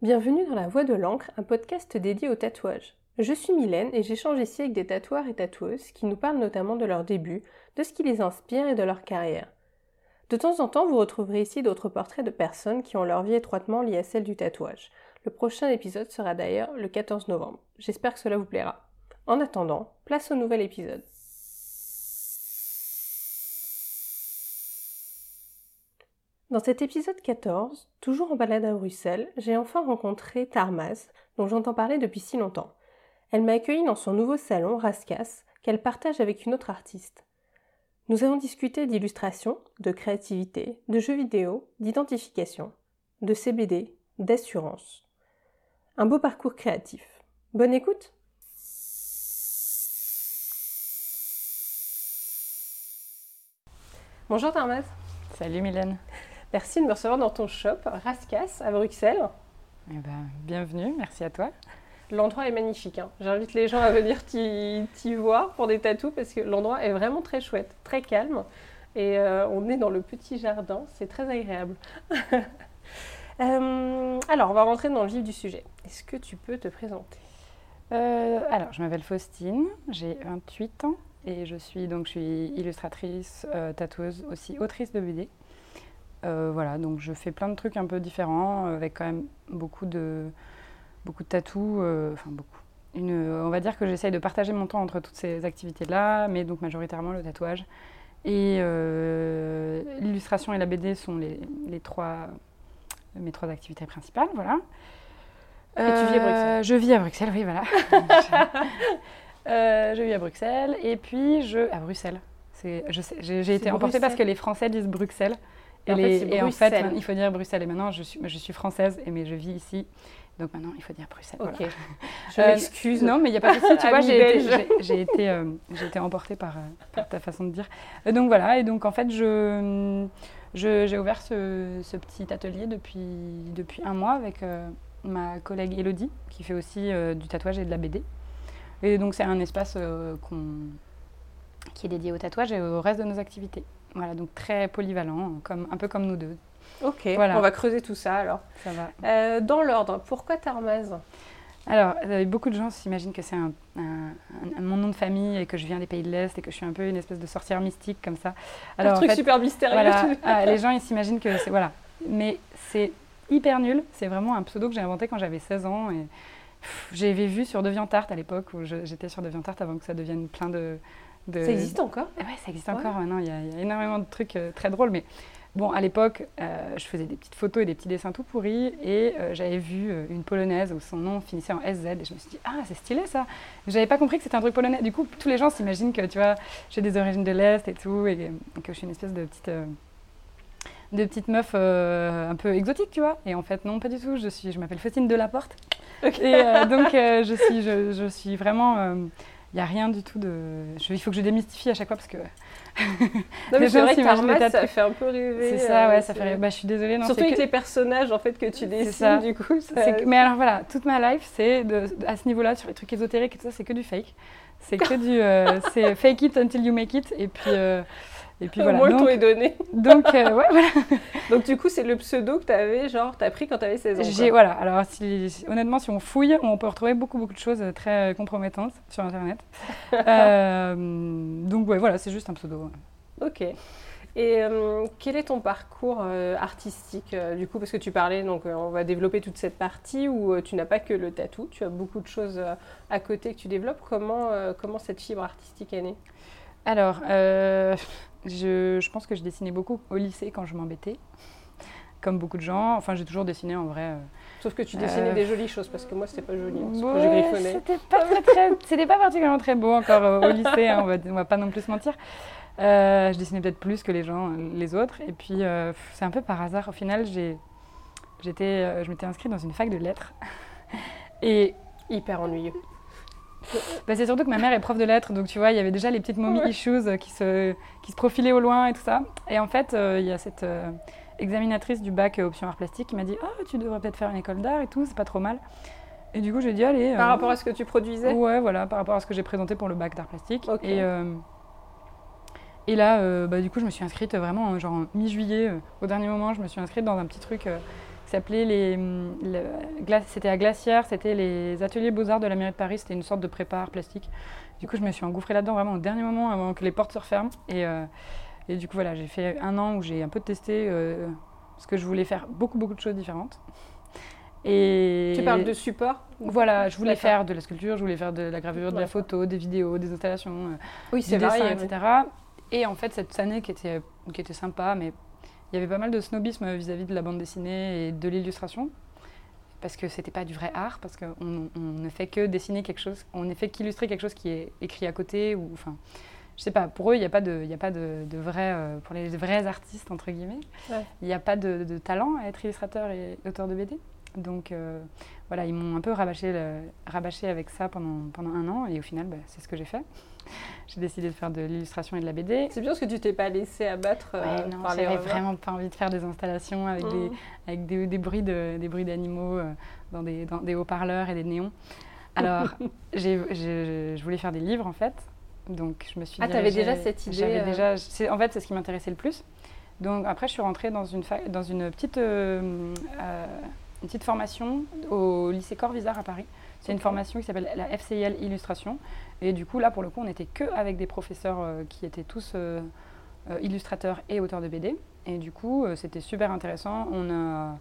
Bienvenue dans La Voix de l'encre, un podcast dédié au tatouage. Je suis Mylène et j'échange ici avec des tatoueurs et tatoueuses qui nous parlent notamment de leurs débuts, de ce qui les inspire et de leur carrière. De temps en temps, vous retrouverez ici d'autres portraits de personnes qui ont leur vie étroitement liée à celle du tatouage. Le prochain épisode sera d'ailleurs le 14 novembre. J'espère que cela vous plaira. En attendant, place au nouvel épisode. Dans cet épisode 14, toujours en balade à Bruxelles, j'ai enfin rencontré Tarmaz, dont j'entends parler depuis si longtemps. Elle m'a accueilli dans son nouveau salon, Rascas, qu'elle partage avec une autre artiste. Nous avons discuté d'illustration, de créativité, de jeux vidéo, d'identification, de CBD, d'assurance. Un beau parcours créatif. Bonne écoute Bonjour Tarmaz. Salut Mylène. Merci de me recevoir dans ton shop, Rascas, à Bruxelles. Eh ben, bienvenue, merci à toi. L'endroit est magnifique. Hein. J'invite les gens à venir t'y voir pour des tatous parce que l'endroit est vraiment très chouette, très calme. Et euh, on est dans le petit jardin, c'est très agréable. Euh, alors, on va rentrer dans le vif du sujet. Est-ce que tu peux te présenter? Euh, Alors, je m'appelle Faustine, j'ai 28 ans et je suis donc je suis illustratrice, tatoueuse, aussi autrice de BD. Voilà, donc je fais plein de trucs un peu différents avec quand même beaucoup de beaucoup de tatous, euh, enfin beaucoup. Une, on va dire que j'essaye de partager mon temps entre toutes ces activités-là, mais donc majoritairement le tatouage. Et euh, l'illustration et la BD sont les, les, trois, mes trois activités principales. Voilà. Et tu vis à Bruxelles euh, Je vis à Bruxelles, oui, voilà. je vis à Bruxelles. Et puis, je. À Bruxelles. J'ai été emportée parce que les Français disent Bruxelles. Et, et, en, fait, il faut dire Bruxelles. Et maintenant, je suis, je suis française, mais je vis ici. Donc maintenant, il faut dire Bruxelles. Ok. Je m'excuse. non, mais il n'y a pas de souci. Tu vois, j'ai été, été, euh, été, emportée par, euh, par, ta façon de dire. donc voilà, et donc en fait, je, j'ai ouvert ce, ce, petit atelier depuis, depuis un mois avec euh, ma collègue Elodie, qui fait aussi du tatouage et de la BD. Et donc c'est un espace qui est dédié au tatouage et au reste de nos activités. Voilà, donc très polyvalent, comme, un peu comme nous deux. Ok, on va creuser tout ça alors. Ça va. Euh, dans l'ordre, pourquoi Tarmaz alors, euh, beaucoup de gens s'imaginent que c'est un, mon nom de famille et que je viens des pays de l'Est et que je suis un peu une espèce de sorcière mystique comme ça. Alors, un truc super mystérieux. Ah, les gens, ils s'imaginent que c'est... Voilà. Mais c'est hyper nul. C'est vraiment un pseudo que j'ai inventé quand j'avais 16 ans. Et j'avais vu sur DeviantArt à l'époque où j'étais sur DeviantArt avant que ça devienne plein de... de... Ça existe encore Oui, ça existe encore maintenant. Il y, a, il y, a énormément de trucs euh, très drôles. Mais Bon, à l'époque, euh, je faisais des petites photos et des petits dessins tout pourris et euh, j'avais vu une polonaise où son nom finissait en SZ et je me suis dit, ah, c'est stylé ça. J'avais pas compris que c'était un truc polonais. Du coup, tous les gens s'imaginent que, tu vois, j'ai des origines de l'Est et tout et, que je suis une espèce de petite, de petite meuf un peu exotique, tu vois. Et en fait, non, pas du tout. Je, suis, je m'appelle Faustine Delaporte. Okay. Et donc, je, suis, je, je, suis vraiment il n'y a rien du tout de. il faut que je démystifie à chaque fois parce que. non, mais c'est vrai que Tarmas, ça fait un peu rêver. C'est ça, ouais, euh, ça fait rêver. Bah, je suis désolée. Non, Surtout avec les personnages en fait, que tu dessines, ça. du coup. Ça... Mais alors voilà, toute ma life, c'est à ce niveau-là, sur les trucs ésotériques et tout ça, c'est que du fake. C'est que du. Euh, c'est fake it until you make it. Et puis. Euh, et puis voilà. Moi, donc, est donné. Donc, euh, ouais, voilà. donc, du coup, c'est le pseudo que tu avais, genre, tu as pris quand tu avais 16 ans. J'ai, voilà. Alors, si, honnêtement, si on fouille, on peut retrouver beaucoup, beaucoup de choses très compromettantes sur Internet. euh, donc, ouais, voilà, c'est juste un pseudo. Ok. Et euh, quel est ton parcours euh, artistique du coup? Parce que tu parlais, donc on va développer toute cette partie où tu n'as pas que le tatou, tu as beaucoup de choses à côté que tu développes. Comment, comment cette fibre artistique est née? Alors, je, pense que je dessinais beaucoup au lycée quand je m'embêtais, comme beaucoup de gens. Enfin, j'ai toujours dessiné en vrai. Euh, Sauf que tu dessinais euh, des jolies choses, parce que moi, c'était pas joli. Hein. C'était pas, très, pas particulièrement très beau encore au lycée, hein, on, va, on va pas non plus se mentir. Euh, je dessinais peut-être plus que les gens, les autres. Et puis, c'est un peu par hasard. Au final, j'étais, je m'étais inscrite dans une fac de lettres. Et hyper ennuyeux. Bah, c'est surtout que ma mère est prof de lettres, donc tu vois, il y avait déjà les petites mommy issues euh, qui se, qui se profilaient au loin et tout ça. Et en fait, euh, il y a cette euh, examinatrice du bac option art plastique qui m'a dit Ah, tu devrais peut-être faire une école d'art et tout, c'est pas trop mal. Et du coup, j'ai dit Allez. Par rapport à ce que tu produisais? Ouais, voilà, par rapport à ce que j'ai présenté pour le bac d'art plastique. Et, et là, bah, du coup, je me suis inscrite vraiment, genre mi-juillet, au dernier moment, je me suis inscrite dans un petit truc qui s'appelait les. le- Gla- c'était à Glacière, c'était les ateliers Beaux-Arts de la mairie de Paris, c'était une sorte de prépa art plastique. Du coup, je me suis engouffrée là-dedans vraiment au dernier moment avant que les portes se referment. Et, euh, et du coup, voilà, j'ai fait un an où j'ai un peu testé euh, ce que je voulais faire beaucoup, beaucoup de choses différentes. Et Tu parles de support Voilà, je voulais faire de la sculpture, je voulais faire de la gravure, de la photo, des vidéos, des installations, euh, Oui, dessin, varié. etc. Et en fait, cette année qui était, qui était sympa, mais il y avait pas mal de snobisme vis-à-vis de la bande dessinée et de l'illustration. Parce que c'était pas du vrai art, parce qu'on on ne fait que dessiner quelque chose, on ne fait qu'illustrer quelque chose qui est écrit à côté, ou enfin, je sais pas, pour eux, il n'y a pas de, y a pas de, de vrai, euh, pour les vrais artistes, entre guillemets, Ouais. il n'y a pas de, de talent à être illustrateur et auteur de BD. Donc euh, voilà, ils m'ont un peu rabâché, le- rabâché avec ça pendant, pendant un an, et au final, bah, c'est ce que j'ai fait. J'ai décidé de faire de l'illustration et de la BD. C'est bien parce que tu t'es pas laissé abattre euh, Ouais, non, j'avais vraiment pas envie de faire des installations avec des, Mmh. avec des, des bruits de- des bruits d'animaux euh, dans des, dans des haut-parleurs et des néons. Alors, j'ai- j'ai- je voulais faire des livres en fait. Donc, je me suis Ah, t'avais dirigée- déjà cette idée, J'avais euh. déjà. En fait, c'est ce qui m'intéressait le plus. Donc, après, je suis rentrée dans une, dans une, petite, une petite formation au lycée Corvisart à Paris. C'est une formation qui s'appelle la FCIL Illustration. Et du coup, là, pour le coup, on n'était que avec des professeurs euh, qui étaient tous euh, euh, illustrateurs et auteurs de BD. Et du coup, euh, c'était super intéressant. On a,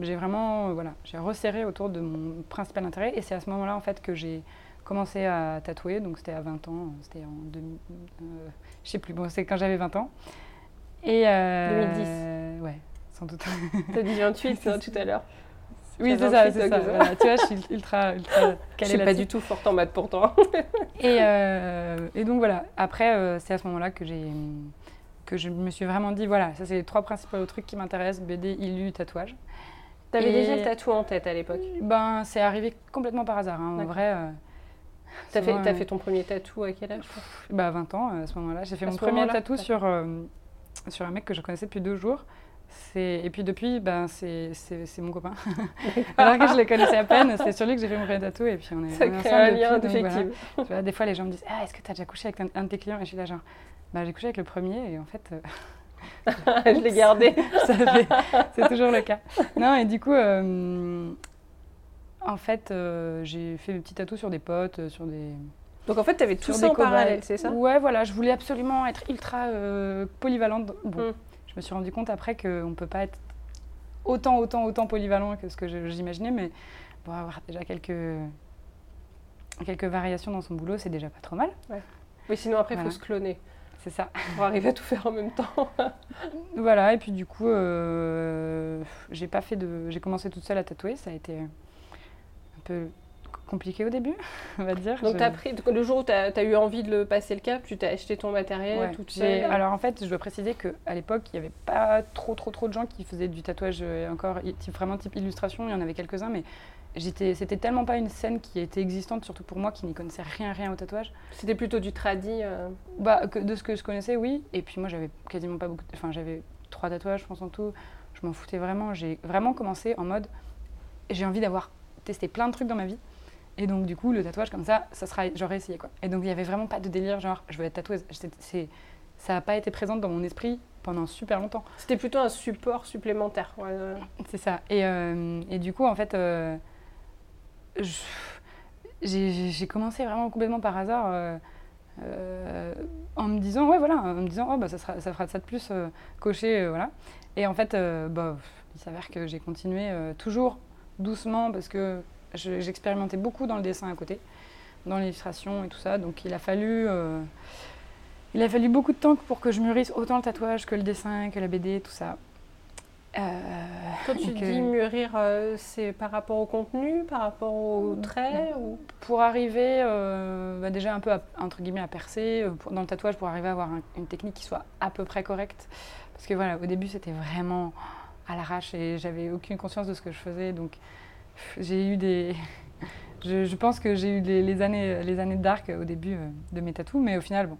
j'ai vraiment, voilà, j'ai resserré autour de mon principal intérêt. Et c'est à ce moment-là, en fait, que j'ai commencé à tatouer. Donc, c'était à 20 ans. C'était en 2000, euh, je sais plus. Bon, c'est quand j'avais 20 ans. Et euh, 2010. Ouais, sans doute. T'as dit 28 hein, tout à l'heure. oui, c'est ça, c'est Voilà, tu vois, je suis ultra, ultra Je calée suis pas du tout forte en maths pourtant. Et, euh, et donc voilà, après, euh, c'est à ce moment-là que, j'ai, que je me suis vraiment dit, voilà, ça c'est les trois principaux trucs qui m'intéressent, BD, illu, tatouage. T'avais Et- déjà le tatou en tête à l'époque. Ben, c'est arrivé complètement par hasard. hein. En vrai, euh, T'as fait, t'as euh, fait ton premier tatou à quel âge bah, 20 ans à ce moment-là. J'ai fait À mon premier tatou sur, sur un mec que je connaissais depuis deux jours. Et puis depuis, ben, c'est, mon copain. Alors que je le connaissais à peine, c'est sur lui que j'ai fait mon premier tatou. Et puis on est, Ça on est ensemble un depuis, lien donc voilà. effectivement. Tu vois, des fois, les gens me disent Ah, est-ce que tu as déjà couché avec un, un de tes clients? Et je suis là, genre, bah, j'ai couché avec le premier, et en fait, euh, je l'ai gardé. c'est toujours le cas. Non, et du coup, euh, en fait, euh, j'ai fait mes petits tatous sur des potes, sur des. Donc en fait, t'avais tout sur ça des en parallèle, c'est ça? Ouais, voilà, je voulais absolument être ultra polyvalente. Bon, Mm. Je me suis rendu compte après qu'on ne peut pas être autant, autant, autant polyvalent que ce que j'imaginais, mais bon, avoir déjà quelques. Quelques variations dans son boulot, c'est déjà pas trop mal. Oui, sinon après, il Voilà. faut se cloner C'est ça. pour arriver à tout faire en même temps. Voilà, et puis du coup, euh, j'ai pas fait de. J'ai commencé toute seule à tatouer, ça a été un peu compliqué au début, on va dire. Donc Je- pris, le jour où t'as as eu envie de le passer le cap, tu t'as acheté ton matériel Ouais, toute seule. Alors en fait, je dois préciser qu'à l'époque, il n'y avait pas trop, trop, trop de gens qui faisaient du tatouage euh, encore type, vraiment type illustration. Il y en avait quelques-uns, mais c'était tellement pas une scène qui était existante, surtout pour moi qui n'y connaissais rien, rien au tatouage. C'était plutôt du tradi. euh, Bah, que- de ce que je connaissais, oui. Et puis moi, j'avais quasiment pas beaucoup. Enfin, j'avais trois tatouages, je pense en tout. Je m'en foutais vraiment. J'ai vraiment commencé en mode j'ai envie d'avoir testé plein de trucs dans ma vie. Et donc, du coup, le tatouage comme ça, ça sera. J'aurais essayé quoi. Et donc, il y avait vraiment pas de délire genre je veux être tatoueuse. C'est, ça n'a pas été présent dans mon esprit pendant super longtemps. C'était plutôt un support supplémentaire. ouais. C'est ça. Et, euh, et du coup, en fait, euh, j'ai commencé vraiment complètement par hasard euh, euh, en me disant, ouais, voilà, en me disant, oh, bah, ça, sera, ça fera ça de plus euh, cocher, euh, voilà. Et en fait, bah, il s'avère que j'ai continué toujours doucement parce que je- j'expérimentais beaucoup dans le dessin à côté, dans l'illustration et tout ça. Donc, il a fallu. euh, il a fallu beaucoup de temps pour que je mûrisse autant le tatouage que le dessin, que la BD, tout ça. Euh, Quand tu que- dis mûrir, euh, c'est par rapport au contenu, par rapport au trait ou... pour arriver euh, bah, déjà un peu à, entre guillemets à percer pour- dans le tatouage pour arriver à avoir un- une technique qui soit à peu près correcte parce que voilà au début c'était vraiment à l'arrache et j'avais aucune conscience de ce que je faisais donc j'ai eu des je, je pense que j'ai eu les, les années les années dark au début euh, de mes tatous mais au final bon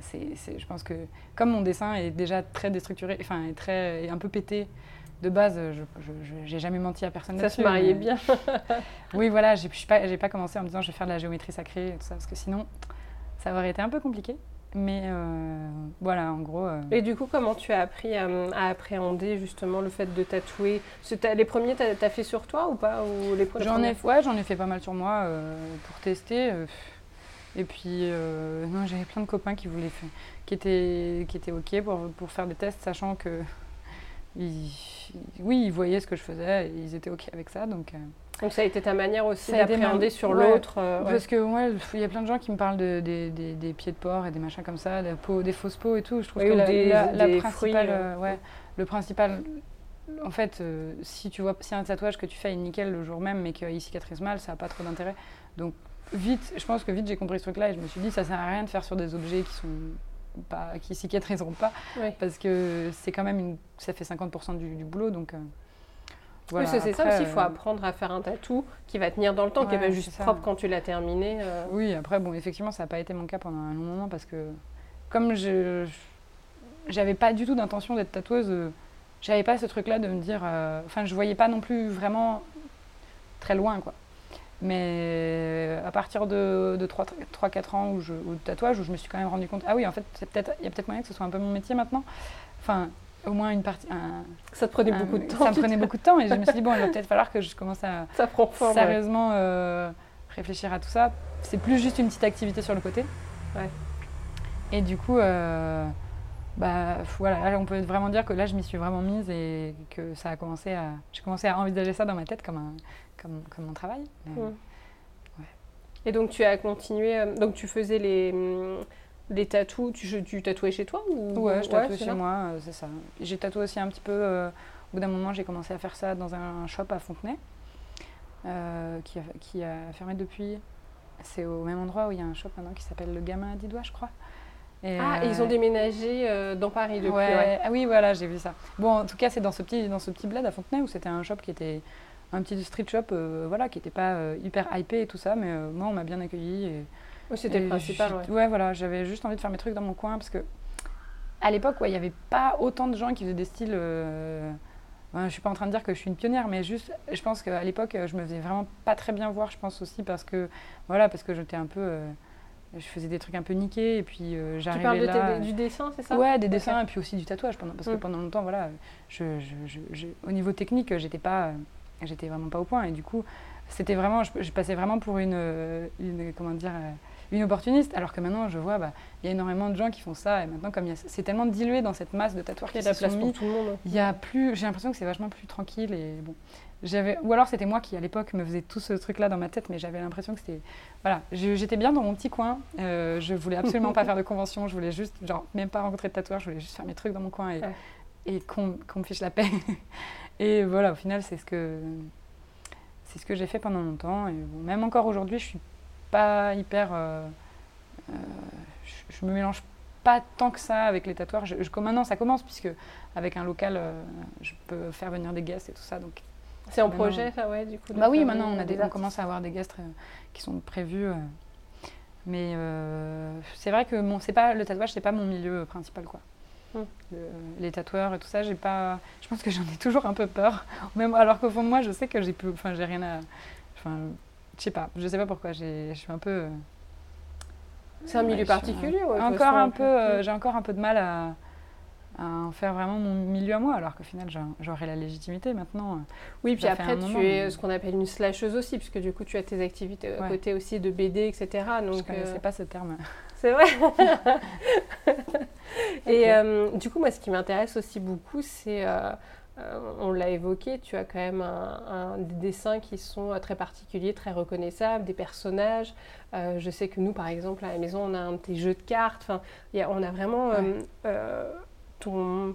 c'est c'est- je pense que comme mon dessin est déjà très déstructuré enfin est très est un peu pété de base, je je- j'ai jamais menti à personne Ça se mariait bien. oui, voilà, j'ai suis pas, j'ai pas commencé en me disant je vais faire de la géométrie sacrée et tout ça, parce que sinon, ça aurait été un peu compliqué. Mais voilà, en gros. Et du coup, comment tu as appris à, appréhender justement le fait de tatouer? Les premiers, tu as, fait sur toi ou pas? Ou les J'en ai, ouais, j'en ai fait pas mal sur moi pour tester. Et puis, non, j'avais plein de copains qui voulaient, qui étaient, qui étaient ok pour, pour faire des tests, sachant que ils, oui, ils voyaient ce que je faisais et ils étaient OK avec ça. Donc, euh, donc ça a été ta manière aussi d'appréhender sur l'autre euh, Parce que moi, il y a plein de gens qui me parlent de, des pieds de porc et des machins comme ça, des, peaux, des fausses peaux et tout. Je trouve que la, principale, euh, ouais, le principal, en fait, si tu vois si un tatouage que tu fais est nickel le jour même mais qu'il cicatrise mal, ça n'a pas trop d'intérêt. Donc vite, je pense que vite j'ai compris ce truc-là et je me suis dit ça sert à rien de faire sur des objets qui sont pas, qui cicatriseront pas, parce que c'est quand même une, ça fait 50% du, boulot, donc. Euh, voilà. c'est ça aussi, il faut euh, apprendre à faire un tatou qui va tenir dans le temps, qui va juste propre quand tu l'as terminé. Euh. Oui, après, bon, effectivement, ça n'a pas été mon cas pendant un long moment parce que, comme je j'avais pas du tout d'intention d'être tatoueuse, j'avais pas ce truc-là de me dire. Enfin, je voyais pas non plus vraiment très loin, quoi. Mais à partir de, 3-4 ans où je, de tatouage, où je me suis quand même rendu compte, ah oui, en fait, il peut y a peut-être moyen que ce soit un peu mon métier maintenant. Enfin, au moins une partie. ça te prenait beaucoup de temps. Ça me prenait beaucoup de temps et je me suis dit, bon, il va peut-être falloir que je commence à ça sérieusement euh, réfléchir à tout ça. C'est plus juste une petite activité sur le côté. Ouais. Et du coup, euh, bah, voilà, on peut vraiment dire que là, je m'y suis vraiment mise et que ça a commencé à. J'ai commencé à envisager ça dans ma tête comme un, comme, comme mon travail. Ouais. Et donc tu as continué, euh, donc tu faisais les, les tatous, tu, tu tatouais chez toi ou... Ouais, je tatouais chez moi, euh, c'est ça. J'ai tatoué aussi un petit peu, euh, au bout d'un moment j'ai commencé à faire ça dans un shop à Fontenay, qui, a, qui a fermé depuis. C'est au même endroit où il y a un shop maintenant qui s'appelle Le Gamin à 10 doigts, je crois. Et ah, ils ont déménagé dans Paris depuis. Ouais. Ah oui, voilà, j'ai vu ça. Bon, en tout cas, c'est dans ce petit, dans ce petit bled à Fontenay où c'était un shop qui était un petit street shop euh, voilà, qui n'était pas euh, hyper hypé et tout ça, mais euh, moi, on m'a bien accueilli. Et, oui, c'était le principal. Ouais. voilà, j'avais juste envie de faire mes trucs dans mon coin parce que à l'époque, il n'y avait pas autant de gens qui faisaient des styles. je ne suis pas en train de dire que je suis une pionnière, mais juste, je pense qu'à l'époque, je me faisais vraiment pas très bien voir, je pense aussi parce que, voilà, parce que j'étais un peu je faisais des trucs un peu niqués et puis j'arrivais là. Tu parles du dessin, c'est ça? Ouais, des dessins et puis aussi du tatouage pendant, parce que mm. pendant longtemps, voilà, je, je, au niveau technique, j'étais pas, j'étais vraiment pas au point. Et du coup, c'était vraiment, je, passais vraiment pour une, une, comment dire, euh, une opportuniste. Alors que maintenant, je vois, bah, il y a énormément de gens qui font ça. Et maintenant, comme c'est tellement dilué dans cette masse de tatouages il y a de la place pour tout le monde. Il y a plus, j'ai l'impression que c'est vachement plus tranquille. Et bon, j'avais, ou alors c'était moi qui à l'époque me faisais tout ce truc-là dans ma tête, mais j'avais l'impression que c'était, voilà, j'étais bien dans mon petit coin. Euh, je voulais absolument pas faire de convention. Je voulais juste, genre, même pas rencontrer de tatoueurs. Je voulais juste faire mes trucs dans mon coin et, et qu'on me fiche la paix. Et voilà, au final, c'est ce que c'est ce que j'ai fait pendant longtemps. Et même encore aujourd'hui, je suis pas hyper. Euh, euh, je, me mélange pas tant que ça avec les tatouages. Je, je, maintenant, ça commence puisque avec un local, euh, je peux faire venir des guests et tout ça. Donc c'est en projet, ça, ouais, du coup. Bah oui, maintenant on a des, on commence à avoir des guests qui sont prévus. mais c'est vrai que mon, c'est pas le tatouage, c'est pas mon milieu principal, quoi. Hum. les tatoueurs et tout ça, j'ai pas. Je pense que j'en ai toujours un peu peur. Même alors qu'au fond de moi, je sais que j'ai plus. Enfin, j'ai rien à. Enfin, je sais pas. Je sais pas pourquoi. Je suis un peu. Euh, c'est un milieu particulier. Ouais, encore un peu. Euh, j'ai encore un peu de mal à, à, en faire vraiment mon milieu à moi, alors qu'au final, j'aurais la légitimité maintenant. Euh, oui, puis après, tu es ce qu'on appelle une slasheuse aussi, puisque du coup, tu as tes activités à côté aussi de BD, etc. Donc, je connaissais pas ce terme. C'est vrai. Et euh, du coup, moi, ce qui m'intéresse aussi beaucoup, c'est, on l'a évoqué, tu as quand même un, des dessins qui sont très particuliers, très reconnaissables, des personnages. je sais que nous, par exemple, à la maison, on a un petit jeu de cartes. Enfin, on a vraiment ton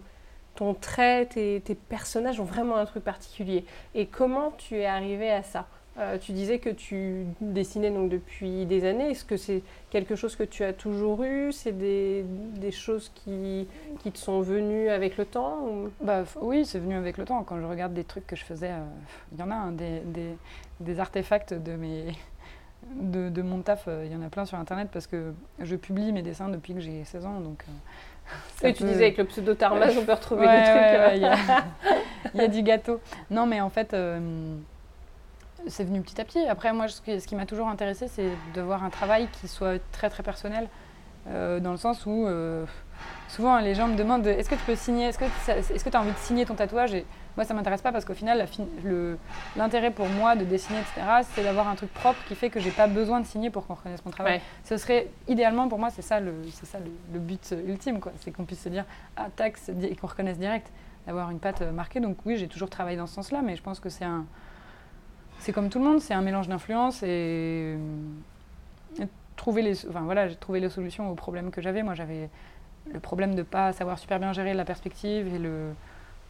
ton trait, tes, tes, personnages ont vraiment un truc particulier. Et comment tu es arrivé à ça? Euh, tu disais que tu dessinais donc depuis des années. Est-ce que c'est quelque chose que tu as toujours eu? C'est des, des, choses qui, qui, te sont venues avec le temps bah, Oui, c'est venu avec le temps. Quand je regarde des trucs que je faisais, euh, il y en a hein, des, des, des, artefacts de, mes, de, de, mon taf. Euh, il y en a plein sur Internet parce que je publie mes dessins depuis que j'ai 16 ans. Donc, et tu disais avec le pseudo Tarmas, on peut retrouver des trucs. Il y, y, a du gâteau. Non, mais en fait c'est venu petit à petit. Après, moi, ce qui, m'a toujours intéressé, c'est de voir un travail qui soit très très personnel dans le sens où souvent les gens me demandent est-ce que tu peux signer, est-ce que tu as envie de signer ton tatouage? Et moi ça m'intéresse pas parce qu'au final l'intérêt pour moi de dessiner etc c'est d'avoir un truc propre qui fait que j'ai pas besoin de signer pour qu'on reconnaisse mon travail. Ce serait idéalement pour moi c'est ça le c'est ça le, but ultime quoi, c'est qu'on puisse se dire ah tax et qu'on reconnaisse direct d'avoir une patte marquée. Donc oui j'ai toujours travaillé dans ce sens là mais je pense que c'est un c'est comme tout le monde c'est un mélange d'influences et, trouver les j'ai les solutions aux problèmes que j'avais moi j'avais le problème de pas savoir super bien gérer la perspective et, le,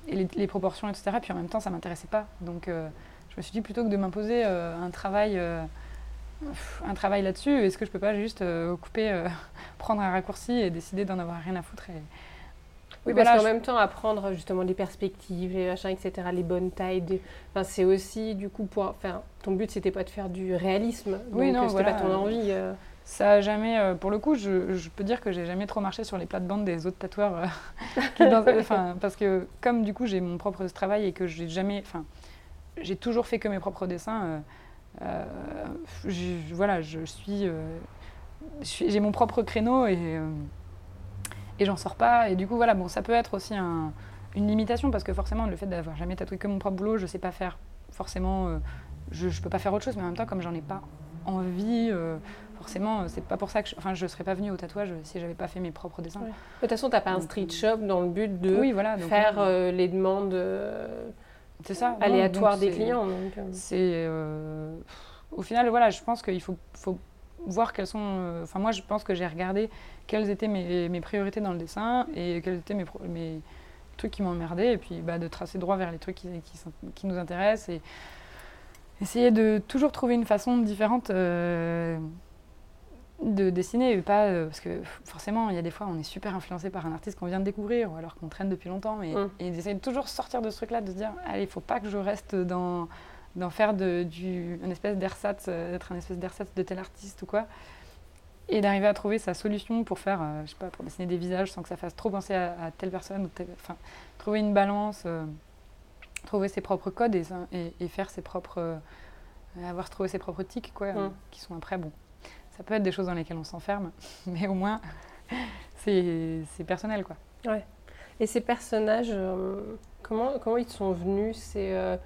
et les, proportions, etc. Puis en même temps, ça m'intéressait pas. Donc euh, je me suis dit, plutôt que de m'imposer euh, un travail, euh, un travail là-dessus, est-ce que je ne peux pas juste couper, prendre un raccourci et décider d'en avoir rien à foutre oui, parce qu'en même temps, apprendre justement les perspectives, les machins, etc., les bonnes tailles, enfin, c'est aussi du coup pour. Enfin, ton but, c'était pas de faire du réalisme. Oui, non, c'était pas ton envie. Ça a jamais, euh, pour le coup, je, peux dire que j'ai jamais trop marché sur les plates-bandes des autres tatoueurs. Euh, parce que comme du coup j'ai mon propre travail et que j'ai jamais, enfin, j'ai toujours fait que mes propres dessins. Euh, voilà, je suis, j'ai mon propre créneau et et j'en sors pas. Et du coup, voilà, bon, ça peut être aussi une limitation parce que forcément, le fait d'avoir jamais tatoué que mon propre boulot, je sais pas faire forcément, je, je peux pas faire autre chose, mais en même temps, comme j'en ai pas envie forcément, c'est pas pour ça que je, enfin, je serais pas venue au tatouage si j'avais pas fait mes propres dessins. De toute façon, tu n'as pas un street shop dans le but de voilà, faire euh, les demandes euh, ça, aléatoires des clients. Euh. C'est au final, voilà, je pense qu'il faut, faut, voir quelles sont. Enfin, moi, je pense que j'ai regardé quelles étaient mes, mes, priorités dans le dessin et quels étaient mes, mes trucs qui m'emmerdaient, et puis bah, de tracer droit vers les trucs qui, qui, qui, nous intéressent et essayer de toujours trouver une façon différente de dessiner, pas euh, parce que forcément, il y a des fois, on est super influencé par un artiste qu'on vient de découvrir ou alors qu'on traîne depuis longtemps. Mais, mm. Et d'essayer de toujours sortir de ce truc-là, de se dire, allez, il faut pas que je reste dans, dans faire de, du, une espèce d'ersatz, euh, d'être un espèce d'ersatz de tel artiste ou quoi. Et d'arriver à trouver sa solution pour faire, euh, je sais pas, pour dessiner des visages sans que ça fasse trop penser à, telle personne. Enfin, trouver une balance, trouver ses propres codes et, et, faire ses propres. avoir trouvé ses propres tics, quoi, mm. qui sont après, bon, ça peut être des choses dans lesquelles on s'enferme, mais au moins, c'est personnel, quoi. Ouais. Et ces personnages, euh, comment, comment ils sont venus? C'est, euh,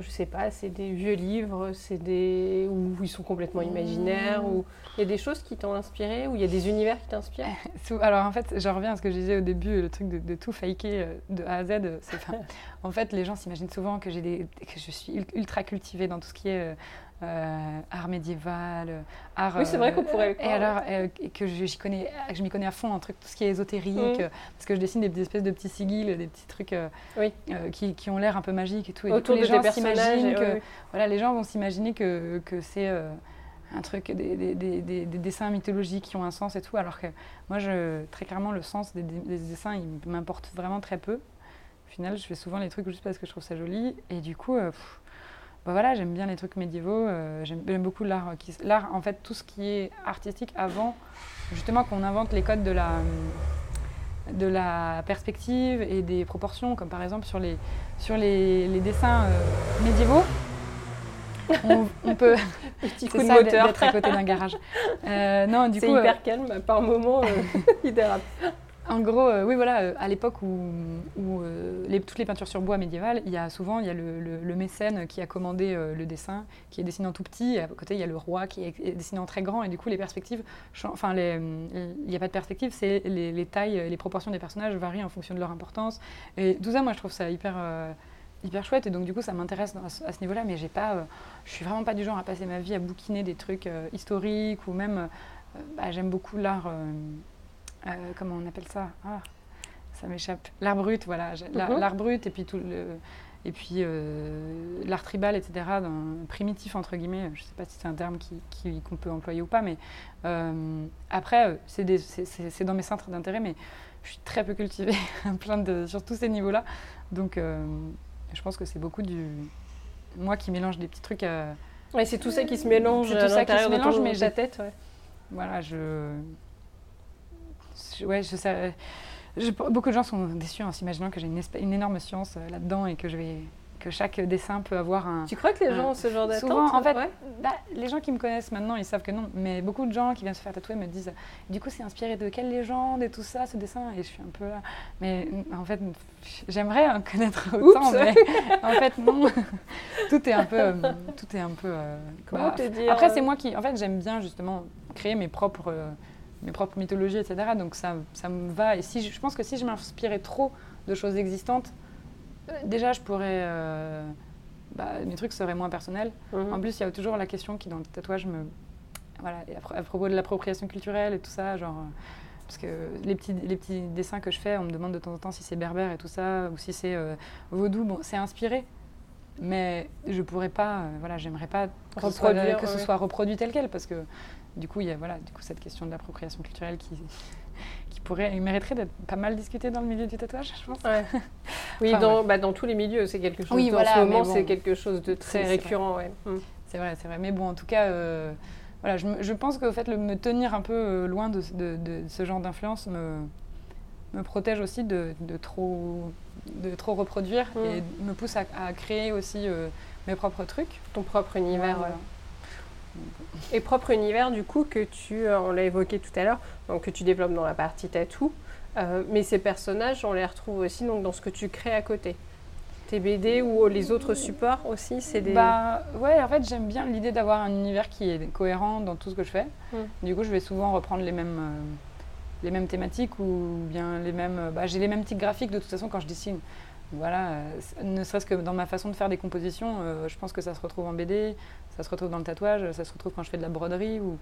je sais pas, c'est des vieux livres, c'est des où ils sont complètement imaginaires, mmh. ou il y a des choses qui t'ont inspiré, ou il y a des univers qui t'inspirent? Alors en fait, je reviens à ce que je disais au début, le truc de, tout faker euh, de A à Z. en fait, les gens s'imaginent souvent que, des, que je suis ultra cultivée dans tout ce qui est euh, art médiéval, art. Oui, c'est vrai qu'on pourrait. et alors euh, que je, connais, que je m'y connais à fond, un truc tout ce qui est ésotérique, mm. parce que je dessine des, espèces de petits sigils, des petits trucs euh, qui, qui, ont l'air un peu magiques et tout. Et Autour les gens s'imaginent que, voilà, les gens vont s'imaginer que, que c'est un truc, des, des, des, des, dessins mythologiques qui ont un sens et tout, alors que moi, je, très clairement, le sens des, dessins, il m'importe vraiment très peu. Au final, je fais souvent les trucs juste parce que je trouve ça joli, et du coup. Bah voilà, j'aime bien les trucs médiévaux, euh, j'aime beaucoup l'art. L'art, en fait, tout ce qui est artistique avant, justement, qu'on invente les codes de la, de la perspective et des proportions, comme par exemple sur les, sur les, les dessins euh, médiévaux. On, peut. Petit coup de moteur. à côté d'un garage. Euh, non, du coup. C'est hyper calme, par moment, il dérape. En gros, euh, oui, voilà, euh, à l'époque où, euh, toutes les peintures sur bois médiévales, il y a souvent y a le, mécène qui a commandé le dessin, qui est dessiné en tout petit, et à côté il y a le roi qui est, dessiné en très grand, et du coup les perspectives, enfin il n'y a pas de perspective, c'est les, tailles, les proportions des personnages varient en fonction de leur importance. Et tout ça, moi je trouve ça hyper hyper chouette et donc du coup ça m'intéresse à, ce niveau-là mais j'ai pas je suis vraiment pas du genre à passer ma vie à bouquiner des trucs historiques ou même bah, j'aime beaucoup l'art euh, comment on appelle ça ah, Ça m'échappe. L'art brut, voilà. Mhm. L'art brut et puis tout le et puis euh, l'art tribal, etc., primitif entre guillemets, je ne sais pas si c'est un terme qu'on peut employer ou pas, mais euh, après, c'est dans mes centres d'intérêt, mais je suis très peu cultivée plein de, sur tous ces niveaux-là. Donc, je pense que c'est beaucoup du. Moi qui mélange des petits trucs. À... Ouais, c'est tout ça qui se mélange à l'intérieur de ton, mais ta tête. Ouais. Voilà, je ouais, je sais, beaucoup de gens sont déçus en s'imaginant que j'ai une, une, énorme science euh, là-dedans et que je vais que chaque dessin peut avoir un. Tu crois que les un- gens ont ce genre d'attente? Souvent, en fait, Ouais. bah, les gens qui me connaissent maintenant, ils savent que non. Mais beaucoup de gens qui viennent se faire tatouer me disent Du coup, c'est inspiré de quelle légende et tout ça, ce dessin? Et je suis un peu là. Mais mm, en fait, j'aimerais en connaître autant, Oups. mais en fait, non. tout est un peu. euh, tout est un peu. euh, Comment te dire, Après, euh, c'est moi qui. En fait, j'aime bien justement créer mes propres. Mes propres mythologies, etc. Donc ça, ça me va. Et si je, je pense que si je m'inspirais trop de choses existantes, euh, déjà je pourrais. euh, bah, mes trucs seraient moins personnels. Mhm. En plus, il y a toujours la question qui, dans le tatouage, me. Voilà, à, pro- à propos de l'appropriation culturelle et tout ça, genre. euh, Parce que les petits, les petits dessins que je fais, on me demande de temps en temps si c'est berbère et tout ça, ou si c'est vaudou. Bon, c'est inspiré, mais je pourrais pas. euh, voilà, j'aimerais pas que ce soit, ce soit reproduit tel quel, parce que du coup, il y a voilà, du coup, cette question de l'appropriation culturelle qui, qui pourrait, il mériterait d'être pas mal discutée dans le milieu du tatouage, je pense. Ouais. Oui, Enfin, dans, bah, dans tous les milieux, c'est quelque chose. Oui, de- voilà, en ce moment, bon. c'est quelque chose de très récurrent. Ouais. Mm. C'est vrai, c'est vrai. Mais bon, en tout cas, euh, voilà, je, me- je pense que fait, le, me tenir un peu euh, loin de, de- de ce genre d'influence me, me protège aussi de, de trop, de trop reproduire Mm. et me pousse à, à créer aussi euh, mes propres trucs. Ton propre univers. Voilà. Et propre univers, du coup, que tu, euh, on l'a évoqué tout à l'heure, donc que tu développes dans la partie tatou. Euh, mais ces personnages, on les retrouve aussi donc, dans ce que tu crées à côté. Tes BD ou les autres supports aussi, c'est des. Bah ouais, en fait, j'aime bien l'idée d'avoir un univers qui est cohérent dans tout ce que je fais. Mm. Du coup, je vais souvent reprendre les mêmes, euh, les mêmes thématiques ou bien les mêmes. Bah, j'ai les mêmes tics graphiques de toute façon quand je dessine. Voilà, euh, ne serait-ce que dans ma façon de faire des compositions, euh, je pense que ça se retrouve en BD, ça se retrouve dans le tatouage, ça se retrouve quand je fais de la broderie ou.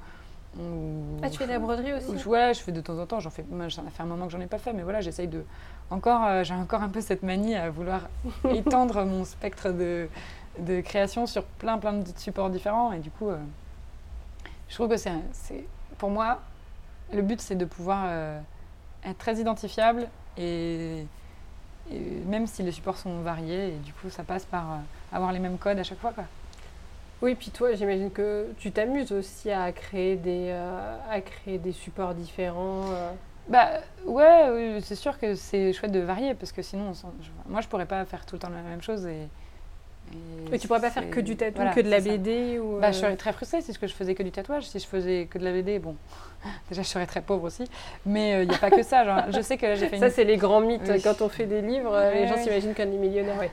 ou- Ah, tu fais de la broderie aussi? Je- Ouais, je fais de temps en temps. J'en fais. Moi, ça fait un moment que j'en ai pas fait, mais voilà, j'essaye de. Encore, euh, j'ai encore un peu cette manie à vouloir étendre mon spectre de, de création sur plein, plein de supports différents. Et du coup, euh, je trouve que c'est, c'est, pour moi, le but, c'est de pouvoir euh, être très identifiable et, et même si les supports sont variés. Et du coup, ça passe par avoir les mêmes codes à chaque fois, quoi. Oui, puis toi, j'imagine que tu t'amuses aussi à créer des, euh, à créer des supports différents. euh. Bah ouais, c'est sûr que c'est chouette de varier parce que sinon, moi je pourrais pas faire tout le temps la même chose et. Et tu pourrais pas faire que du tatou, voilà, que de la. BD ou. Bah, euh, je serais très frustrée si je faisais que du tatouage. Si je faisais que de la BD, bon, déjà je serais très pauvre aussi. Mais il n'y a pas que ça. Genre, je sais que là, j'ai fait Ça, une. c'est les grands mythes. Oui. Quand on fait des livres, euh, les gens ouais. s'imaginent qu'on est millionnaire. ouais.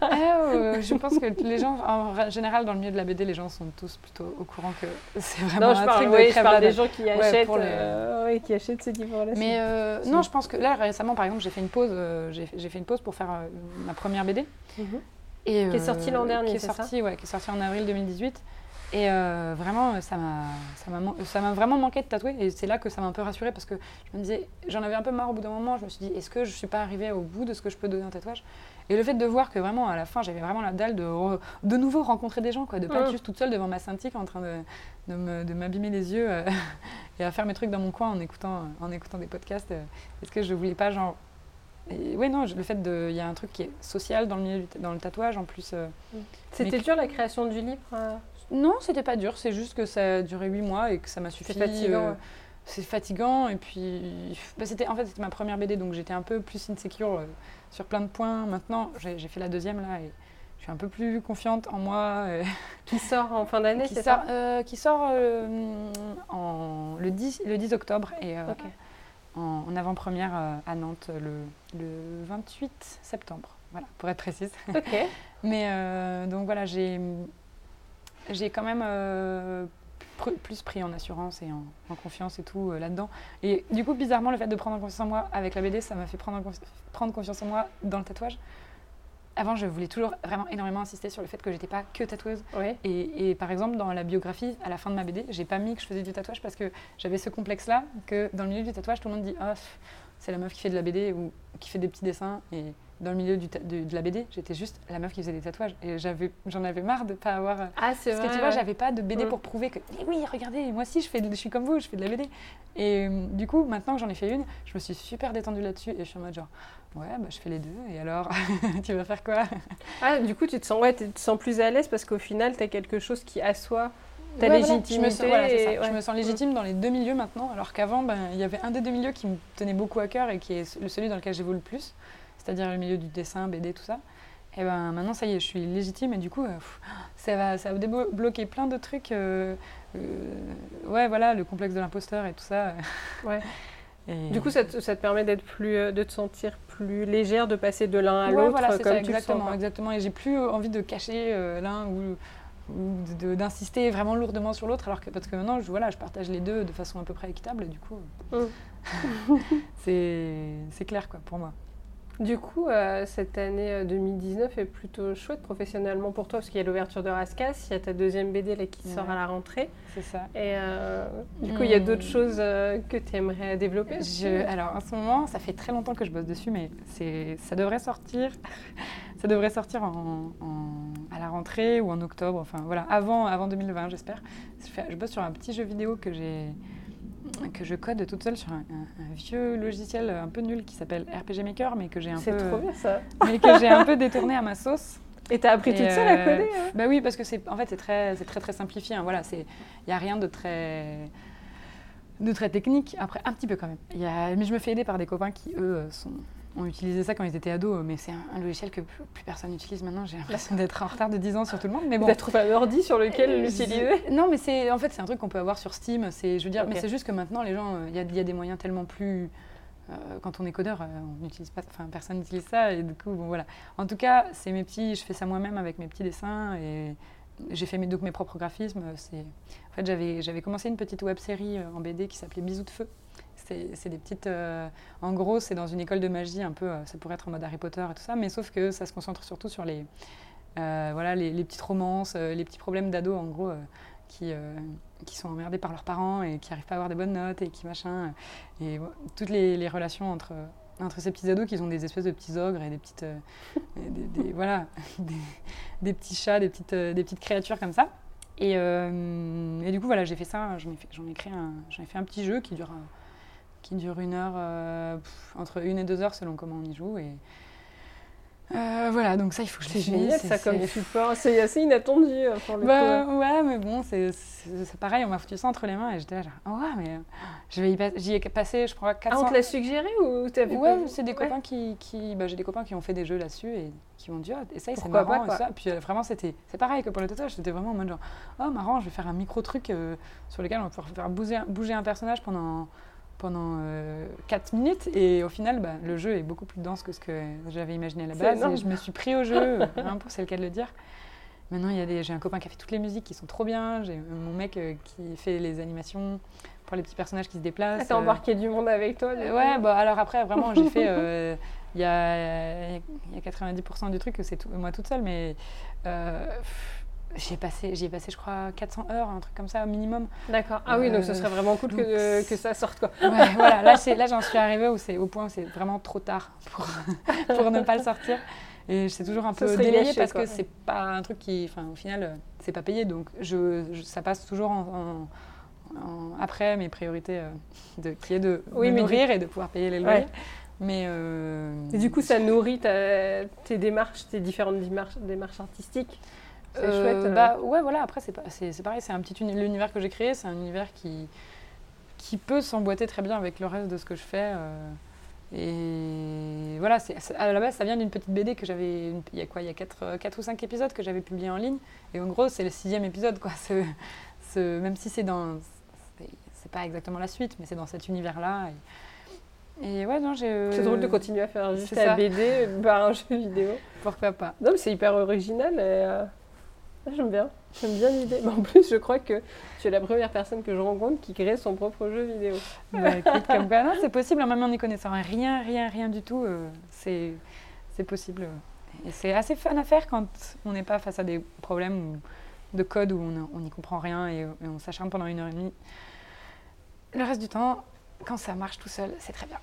Ah, euh, je pense que les gens, en ra- général, dans le milieu de la BD, les gens sont tous plutôt au courant que c'est vraiment Non, je un parle, truc de oui, je crève parle des gens qui achètent, les- euh, qui achètent ce livre-là. Mais euh, non, je pense que là récemment, par exemple, j'ai fait une pause. euh, j'ai fait une pause pour faire euh, ma première BD. Mhm. Et, Qui est sorti l'an dernier, Qui est ça sorti, ouais, qui est sorti en avril 2018. Et euh, vraiment, ça m'a, ça m'a, vraiment manqué de tatouer. Et c'est là que ça m'a un peu rassurée parce que je me disais, j'en avais un peu marre au bout d'un moment. Je me suis dit, est-ce que je suis pas arrivée au bout de ce que je peux donner en tatouage? Et le fait de voir que vraiment, à la fin, j'avais vraiment la dalle de re- de nouveau rencontrer des gens, quoi, de pas être juste toute seule devant ma Cintiq en train de, de, me- de m'abîmer les yeux euh, et à faire mes trucs dans mon coin en écoutant, en écoutant des podcasts. euh, Est-ce que je voulais pas, genre. Ouais, non, je- le fait de. Il y a un truc qui est social dans le, milieu du dans le tatouage, en plus. euh, C'était dur la création du livre euh non, c'était pas dur, c'est juste que ça a duré 8 mois et que ça m'a suffi. fatigant, euh. C'est fatigant et puis bah, c'était en fait c'était ma première BD donc j'étais un peu plus insecure sur plein de points. Maintenant j'ai fait la deuxième là et je suis un peu plus confiante en moi. Qui sort en fin d'année, qui, c'est sort, ça? euh, qui sort euh, en, le, 10, le 10 octobre et euh, Ok. En, en avant-première euh, à Nantes le, le 28 septembre. Voilà, pour être précise. Ok. Mais euh, donc voilà, j'ai quand même euh, plus pris en assurance et en, en confiance et tout euh, là-dedans. Et du coup, bizarrement, le fait de prendre confiance en moi avec la BD, ça m'a fait prendre, confi- prendre confiance en moi dans le tatouage. Avant, je voulais toujours vraiment énormément insister sur le fait que j'étais pas que tatoueuse. Ouais. Et, et par exemple, dans la biographie, à la fin de ma BD, j'ai pas mis que je faisais du tatouage parce que j'avais ce complexe-là que dans le milieu du tatouage, tout le monde dit pff, c'est la meuf qui fait de la BD ou qui fait des petits dessins. Et dans le milieu du de, de la BD, j'étais juste la meuf qui faisait des tatouages. Et j'en avais marre de pas avoir. Ah, c'est Parce vrai. que tu vois, ouais. j'avais pas de BD Mm. pour prouver que Eh oui, regardez, moi aussi je, fais de- je suis comme vous, je fais de la BD. Et euh, du coup, maintenant que j'en ai fait une, je me suis super détendue là-dessus et je suis en mode genre, ouais, bah, je fais les deux. Et alors, tu vas faire quoi? Ah, du coup, tu te sens, ouais, tu te sens plus à l'aise parce qu'au final, tu as quelque chose qui assoit ta Ouais, voilà, légitimité. je, me sens, voilà, Je me sens légitime dans les deux milieux maintenant, alors qu'avant, ben, il y avait un des deux milieux qui me tenait beaucoup à cœur et qui est le- celui dans lequel j'évolue le plus, c'est-à-dire le milieu du dessin, BD, tout ça. Et ben maintenant, ça y est, je suis légitime et du coup, euh, pff, ça va, ça va débloquer plein de trucs. euh, euh, ouais, voilà, le complexe de l'imposteur et tout ça. Ouais. Et- Du coup, ça te, ça te permet d'être plus, euh, de te sentir plus légère, de passer de l'un à Ouais, l'autre voilà, c'est comme ça, tu le sens. exactement, exactement. Et j'ai plus envie de cacher euh, l'un ou, ou d'insister vraiment lourdement sur l'autre, alors que parce que maintenant, je, voilà, je partage les deux de façon à peu près équitable. Et du coup, Mm. c'est c'est clair quoi pour moi. Du coup, euh, cette année euh, 2019 est plutôt chouette professionnellement pour toi parce qu'il y a l'ouverture de Rascas, il y a ta deuxième BD là, qui sort à la rentrée. C'est ça. Et euh, du coup, il y a Hmm. d'autres choses euh, que tu aimerais développer Je, alors en ce moment, ça fait très longtemps que je bosse dessus, mais ça devrait sortir, ça devrait sortir en, en- à la rentrée ou en octobre, enfin voilà, avant, avant 2020 j'espère. Je bosse sur un petit jeu vidéo que j'ai que je code toute seule sur un, un- un vieux logiciel un peu nul qui s'appelle RPG Maker, mais que j'ai un peu, trop bien ça. mais que j'ai un peu détourné à ma sauce. Et t'as appris Et, toute seule à euh, coder hein Bah oui, parce que c'est en fait c'est très c'est très très simplifié. hein, voilà, c'est il y a rien de très de très technique. Après un petit peu quand même. Il y a, mais je me fais aider par des copains qui eux euh, sont ont utilisé ça quand ils étaient ados, mais c'est un, logiciel que plus, plus personne n'utilise maintenant. J'ai l'impression d'être en retard de 10 ans sur tout le monde. Mais bon, T'as trouvé un ordi sur lequel euh, l'utiliser Non, mais c'est en fait c'est un truc qu'on peut avoir sur Steam. C'est je veux dire, mais c'est juste que maintenant les gens, euh, il y, y a des moyens tellement plus. euh, quand on est codeur, on n'utilise pas, enfin personne n'utilise ça et du coup bon voilà. En tout cas, c'est mes petits, je fais ça moi-même avec mes petits dessins et j'ai fait mes, donc mes propres graphismes. C'est en fait j'avais j'avais commencé une petite web série en BD qui s'appelait Bisous de feu. C'est des petites. euh, en gros, c'est dans une école de magie un peu. euh, ça pourrait être en mode Harry Potter et tout ça, mais sauf que ça se concentre surtout sur les euh, voilà les, petites romances, les petits problèmes d'ados en gros. qui, qui sont emmerdés par leurs parents et qui n'arrivent pas à avoir des bonnes notes et qui machin. Et toutes les, relations entre, entre ces petits ados qui ont des espèces de petits ogres et des petites. voilà, des, petits chats, des petites, des petites créatures comme ça. Et, du coup, voilà, j'ai fait ça. J'en ai, ai créé un, j'en ai fait un petit jeu qui dure, qui dure une heure, euh, pff, entre une et deux heures selon comment on y joue. Et, euh, voilà, donc ça, il faut que je C'est le génial finisse, ça et comme c'est- support. C'est assez inattendu euh, pour le bah, coup. ouais, mais bon, c'est c'est- c'est pareil, on m'a foutu ça entre les mains et j'étais là, genre, oh, ouais, mais pas- j'y ai passé, je crois, Ah, 400. on te l'a suggéré ou t'as vu Ouais, c'est des Ouais. copains qui. qui bah, J'ai des copains qui ont fait des jeux là-dessus et qui m'ont dit, ah, essaye, c'est Pourquoi pas, marrant. et quoi. ça. Puis euh, vraiment, c'était c'est pareil que pour le tatouage, c'était vraiment en mode genre, oh, marrant, je vais faire un micro-truc sur lequel on va pouvoir faire bouger, bouger un personnage pendant, pendant 4 minutes. Et au final, bah, le jeu est beaucoup plus dense que ce que j'avais imaginé à la base. Et je me suis pris au jeu, pour c'est le cas de le dire. Maintenant, il y a des- j'ai un copain qui a fait toutes les musiques qui sont trop bien. J'ai mon mec euh, qui fait les animations pour les petits personnages qui se déplacent. Ah, t'as euh, embarqué du monde avec toi euh, Ouais, bah alors après, vraiment, j'ai fait. euh, Il y, a, y a 90% du truc que c'est tout- moi toute seule, mais euh, pff, j'y ai, passé, j'y ai passé, je crois, 400 heures, un truc comme ça, au minimum. D'accord. Ah oui, donc ce Euh, serait vraiment cool donc, que, que ça sorte quoi. Ouais, voilà, là, c'est- là j'en suis arrivée où c'est, au point où c'est vraiment trop tard pour, pour ne pas le sortir. Et c'est toujours un peu délayé parce quoi. que c'est pas un truc qui, enfin, au final, euh, c'est pas payé, donc je, je- ça passe toujours en, en- en- après mes priorités, euh, de, qui est de Oui, me mais du- nourrir et de pouvoir payer les Ouais. loyers. Mais euh, Et du coup, ça nourrit ta- tes démarches, tes différentes démarches, démarches artistiques? C'est Euh, chouette. euh. Bah ouais, voilà. Après, c'est pas- c'est c'est pareil. C'est un petit uni- l'univers que j'ai créé. C'est un univers qui qui peut s'emboîter très bien avec le reste de ce que je fais. euh, et voilà, c'est à la base, ça vient d'une petite BD que j'avais. une- Il y a quoi Il y a 4, ou 5 épisodes que j'avais publiés en ligne. Et en gros, c'est le sixième épisode, quoi. Ce- ce- même si c'est dans. c'est- C'est pas exactement la suite, mais c'est dans cet univers-là. Et, et ouais, non, j'ai. C'est drôle de continuer à faire juste ça. BD par un jeu vidéo. Pourquoi pas Non, mais c'est hyper original et euh, j'aime bien. J'aime bien l'idée. Mais en plus, je crois que tu es la première personne que je rencontre qui crée son propre jeu vidéo. Bah, c'est possible, hein, même en n'y connaissant rien, rien, rien du tout, euh, c'est, c'est possible. c'est assez fun à faire quand on n'est pas face à des problèmes de code où on n'y comprend rien et on s'acharne pendant une heure et demie. Le reste du temps, quand ça marche tout seul, c'est très bien.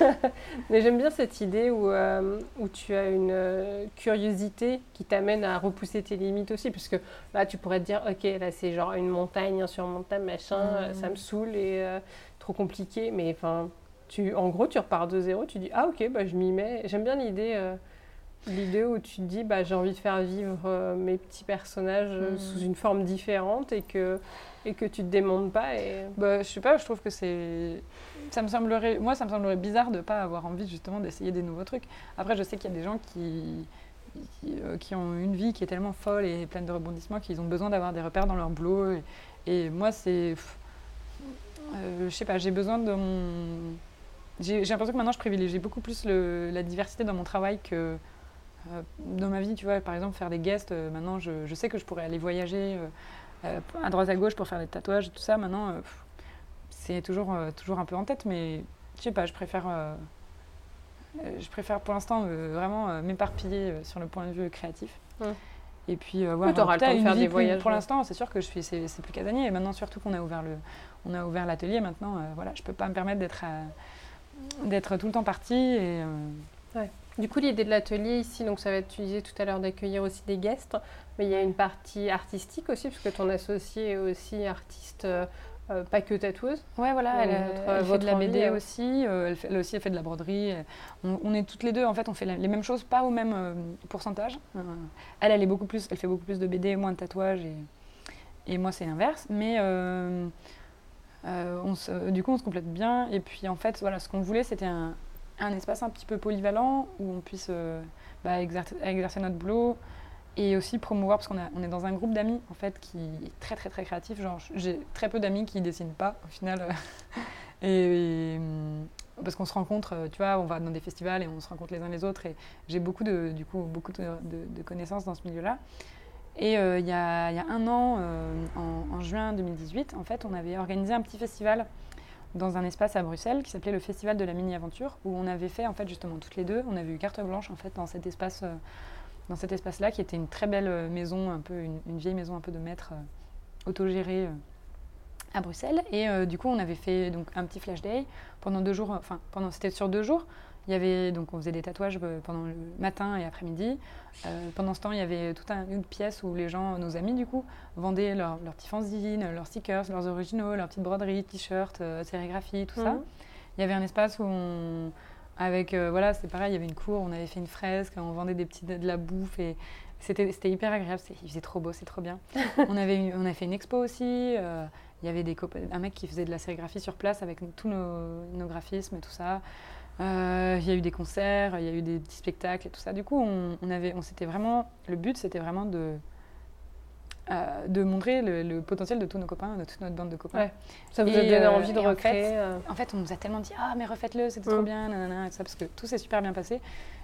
Mais j'aime bien cette idée où, euh, où tu as une euh, curiosité qui t'amène à repousser tes limites aussi. Parce que là, tu pourrais te dire, ok, là, c'est genre une montagne insurmontable, machin, euh, ça me saoule et euh, trop compliqué. Mais enfin, tu, en gros, tu repars de zéro, tu dis, ah, ok, bah, je m'y mets. J'aime bien l'idée. L'idée où tu te dis, bah, j'ai envie de faire vivre mes petits personnages sous une forme différente et que, et que tu te démontes pas. Et... Bah, je sais pas, je trouve que c'est. Ça me semblerait... Moi, ça me semblerait bizarre de pas avoir envie justement d'essayer des nouveaux trucs. Après, je sais qu'il y a des gens qui qui, ont une vie qui est tellement folle et pleine de rebondissements qu'ils ont besoin d'avoir des repères dans leur boulot. Et, moi, c'est. je sais pas, j'ai besoin de mon. J'ai l'impression que maintenant, je privilégie beaucoup plus la diversité dans mon travail que dans ma vie. Tu vois, par exemple, faire des guests, maintenant, je, je, sais que je pourrais aller voyager à droite à gauche pour faire des tatouages et tout ça. Maintenant, c'est toujours, toujours un peu en tête, mais je sais pas, je préfère euh, je préfère pour l'instant euh, vraiment euh, m'éparpiller sur le point de vue créatif. Et puis auras le temps de faire des voyages. Pour l'instant, c'est sûr que je suis, c'est, plus casanier. Et maintenant, surtout qu'on a ouvert le, on a ouvert l'atelier. Maintenant, voilà, je peux pas me permettre d'être, d'être tout le temps partie. Et, Du coup, l'idée de l'atelier ici, donc ça va être, tu disais tout à l'heure, d'accueillir aussi des guests, mais il y a une partie artistique aussi, parce que ton associé est aussi artiste euh, pas que tatoueuse. Ouais, voilà, elle, fait de la BD euh. aussi. Euh, elle, aussi, elle fait de la broderie. On, est toutes les deux, en fait, on fait les mêmes choses, pas au même pourcentage. elle, elle est beaucoup plus, elle fait beaucoup plus de BD, moins de tatouages, et, et moi, c'est l'inverse. Mais on du coup, on se complète bien. Et puis, en fait, voilà, ce qu'on voulait, c'était un, un, espace un petit peu polyvalent où on puisse bah, exercer, exercer, notre boulot, et aussi promouvoir parce qu'on on est dans un groupe d'amis en fait qui est très très très créatif. Genre j'ai très peu d'amis qui dessinent pas au final. Et, hum, parce qu'on se rencontre tu vois on va dans des festivals et on se rencontre les uns les autres. Et j'ai beaucoup de du coup beaucoup de, connaissances dans ce milieu là et euh, il y, y, a un an euh, en, juin 2018 en fait on avait organisé un petit festival dans un espace à Bruxelles qui s'appelait le Festival de la mini aventure où on avait fait en fait justement toutes les deux on avait eu carte blanche en fait dans cet espace euh, dans cet espace-là, qui était une très belle euh, maison, un peu une, vieille maison un peu de maître euh, autogérée euh, à Bruxelles. Et du coup, on avait fait donc un petit flash day pendant deux jours. Enfin, pendant c'était sur deux jours. Il y avait donc on faisait des tatouages pendant le matin et après-midi. pendant ce temps, il y avait toute une pièce où les gens, nos amis du coup, vendaient leurs petits fanzines, leurs stickers, leurs originaux, leurs petites broderies, t-shirts, sérigraphies, tout ça. Mhm. Il y avait un espace où on, avec, euh, voilà, c'est pareil, il y avait une cour, on avait fait une fresque, on vendait des petits, de la bouffe et c'était hyper agréable, il faisait trop beau, c'est trop bien. on, avait, on a fait une expo aussi, euh, il y avait des un mec qui faisait de la sérigraphie sur place avec tous nos, graphismes et tout ça. Euh, il y a eu des concerts, il y a eu des petits spectacles et tout ça. Du coup, on, on avait, on s'était vraiment, le but c'était vraiment de euh, de montrer le, potentiel de tous nos copains, de toute notre bande de copains. Ça vous a donné euh, envie de recréer euh. en fait, on nous a tellement dit Ah, mais refaites-le, c'était trop bien, nanana, ça, parce que tout s'est super bien passé.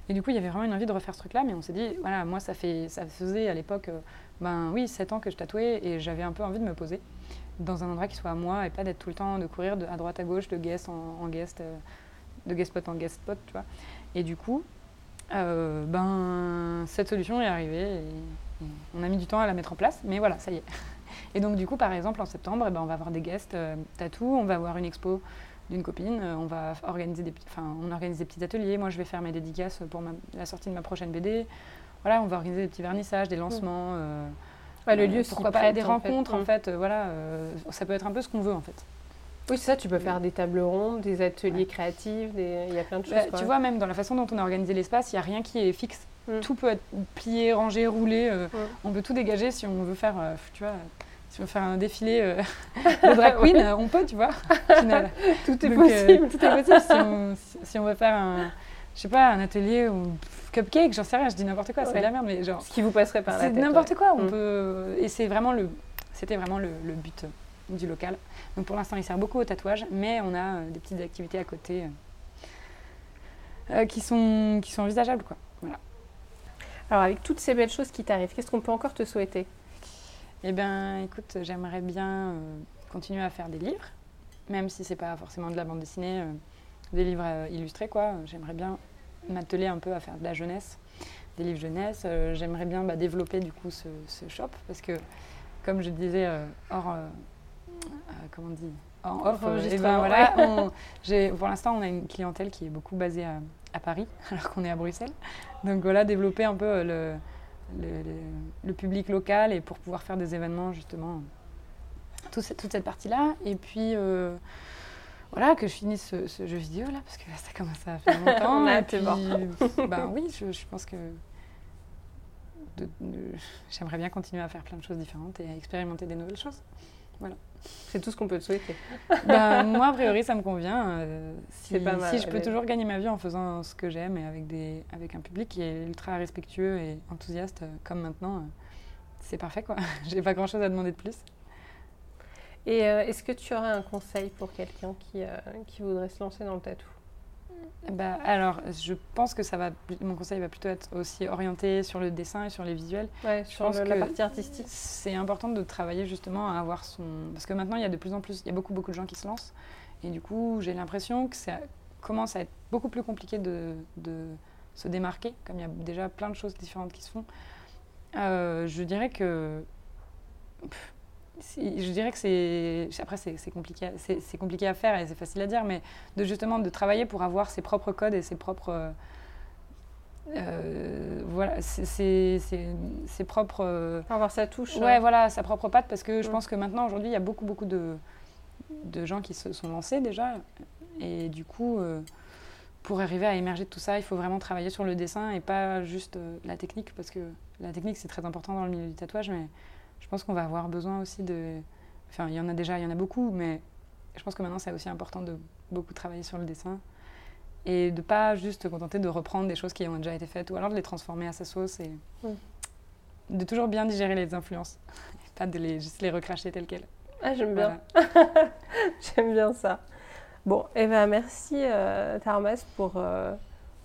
Et du coup, il y avait vraiment une envie de refaire ce truc-là, mais on s'est dit Voilà, moi, ça, fait, ça faisait à l'époque, ben oui, 7 ans que je tatouais, et j'avais un peu envie de me poser dans un endroit qui soit à moi, et pas d'être tout le temps, de courir de, à droite à gauche, de guest en, guest, de guest spot en guest spot, tu vois. Et du coup, ben, cette solution est arrivée. Et, on a mis du temps à la mettre en place, mais voilà, ça y est. Et donc, du coup, par exemple, en septembre, eh ben, on va avoir des guests euh, tatou, on va avoir une expo d'une copine, euh, on va organiser des, enfin, on organise des petits ateliers. Moi, je vais faire mes dédicaces pour la sortie de ma prochaine BD. Voilà, on va organiser des petits vernissages, des lancements. Euh, le lieu, pourquoi pas des rencontres, en fait. voilà, ça peut être un peu ce qu'on veut, en fait. Oui, c'est ça, tu peux faire des tables rondes, des ateliers créatifs, il y a plein de bah, choses. tu vois, même dans la façon dont on a organisé l'espace, il n'y a rien qui est fixe. Mm. Tout peut être plié, rangé, roulé. Euh, mm. On peut tout dégager si on veut faire, euh, tu vois, si on veut faire un défilé euh, de drag queen, on peut, tu vois. tout est possible. tout est possible si on, veut faire un, je sais pas, un atelier ou cupcake, j'en sais rien, je dis n'importe quoi, c'est de la merde, mais genre. Ce qui vous passerait par la tête. C'est n'importe quoi, on mm. peut. Et c'est vraiment le, c'était vraiment le, but du local. Donc pour l'instant, il sert beaucoup au tatouage, mais on a des petites activités à côté qui sont qui sont envisageables, quoi. Alors avec toutes ces belles choses qui t'arrivent, qu'est-ce qu'on peut encore te souhaiter? Eh bien, écoute, j'aimerais bien euh, continuer à faire des livres, même si c'est pas forcément de la bande dessinée, euh, des livres euh, illustrés, quoi. J'aimerais bien m'atteler un peu à faire de la jeunesse, des livres jeunesse. j'aimerais bien bah, développer du coup ce, shop parce que, comme je disais hors, comment on dit, en off, eh ben, voilà, pour l'instant, on a une clientèle qui est beaucoup basée à à Paris, alors qu'on est à Bruxelles. Donc voilà, développer un peu euh, le, le, public local et pour pouvoir faire des événements, justement, toute cette partie-là. Et puis, euh, voilà, que je finisse ce, jeu vidéo là, parce que ça commence à faire longtemps. et puis, ben oui, je, je pense que j'aimerais bien continuer à faire plein de choses différentes et à expérimenter des nouvelles choses. Voilà. C'est tout ce qu'on peut te souhaiter. ben, moi, a priori, ça me convient. Euh, si, pas mal, si je peux toujours gagner ma vie en faisant ce que j'aime et avec, des, avec un public qui est ultra respectueux et enthousiaste, euh, comme maintenant, euh, c'est parfait, quoi. J'ai pas grand-chose à demander de plus. Et euh, est-ce que tu aurais un conseil pour quelqu'un qui, euh, qui voudrait se lancer dans le tatou Bah, alors, je pense que ça va, mon conseil va plutôt être aussi orienté sur le dessin et sur les visuels. Ouais, sur pense le- la que partie artistique. C'est important de travailler justement à avoir son. Parce que maintenant, il y a de plus en plus, il y a beaucoup, beaucoup de gens qui se lancent. Et du coup, j'ai l'impression que ça commence à être beaucoup plus compliqué de, de se démarquer, comme il y a déjà plein de choses différentes qui se font. Euh, je dirais que. pff, je dirais que c'est. Après, c'est compliqué, à- c'est compliqué à faire et c'est facile à dire, mais de justement de travailler pour avoir ses propres codes et ses propres. euh, euh, voilà, c'est- ses propres. euh, avoir sa touche. Ouais, voilà, sa propre patte, parce que je Mm. pense que maintenant, aujourd'hui, il y a beaucoup, beaucoup de, de gens qui se sont lancés déjà. Et du coup, euh, pour arriver à émerger de tout ça, il faut vraiment travailler sur le dessin et pas juste la technique, parce que la technique, c'est très important dans le milieu du tatouage, mais je pense qu'on va avoir besoin aussi de... Enfin, il y en a déjà, il y en a beaucoup, mais je pense que maintenant, c'est aussi important de beaucoup travailler sur le dessin. Et de pas juste se contenter de reprendre des choses qui ont déjà été faites, ou alors de les transformer à sa sauce et de toujours bien digérer les influences, et pas de les, juste les recracher telles quelles. Ah, j'aime bien. J'aime bien ça. Bon, eh ben merci euh, Tarmas pour, euh,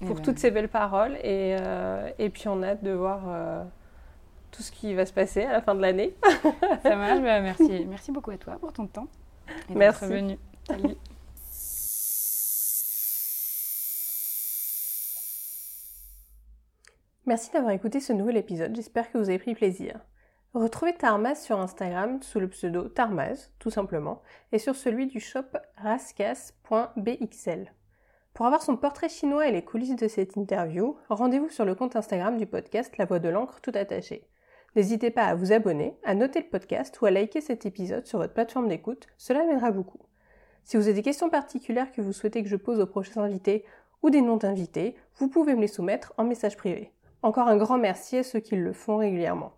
Et pour ben, toutes ces belles paroles et, euh, et puis on a hâte de voir euh, tout ce qui va se passer à la fin de l'année. Ça marche, bah, merci. merci beaucoup à toi pour ton temps. Et Merci. d'être venu. Salut. Merci d'avoir écouté ce nouvel épisode, j'espère que vous avez pris plaisir. Retrouvez Tarmas sur Instagram sous le pseudo Tarmas, tout simplement, et sur celui du shop rascas.bxl. Pour avoir son portrait chinois et les coulisses de cette interview, rendez-vous sur le compte Instagram du podcast La Voix de l'encre tout attaché. N'hésitez pas à vous abonner, à noter le podcast ou à liker cet épisode sur votre plateforme d'écoute, cela m'aidera beaucoup. Si vous avez des questions particulières que vous souhaitez que je pose aux prochains invités ou des noms d'invités, vous pouvez me les soumettre en message privé. Encore un grand merci à ceux qui le font régulièrement.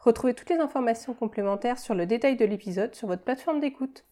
Retrouvez toutes les informations complémentaires sur le détail de l'épisode sur votre plateforme d'écoute.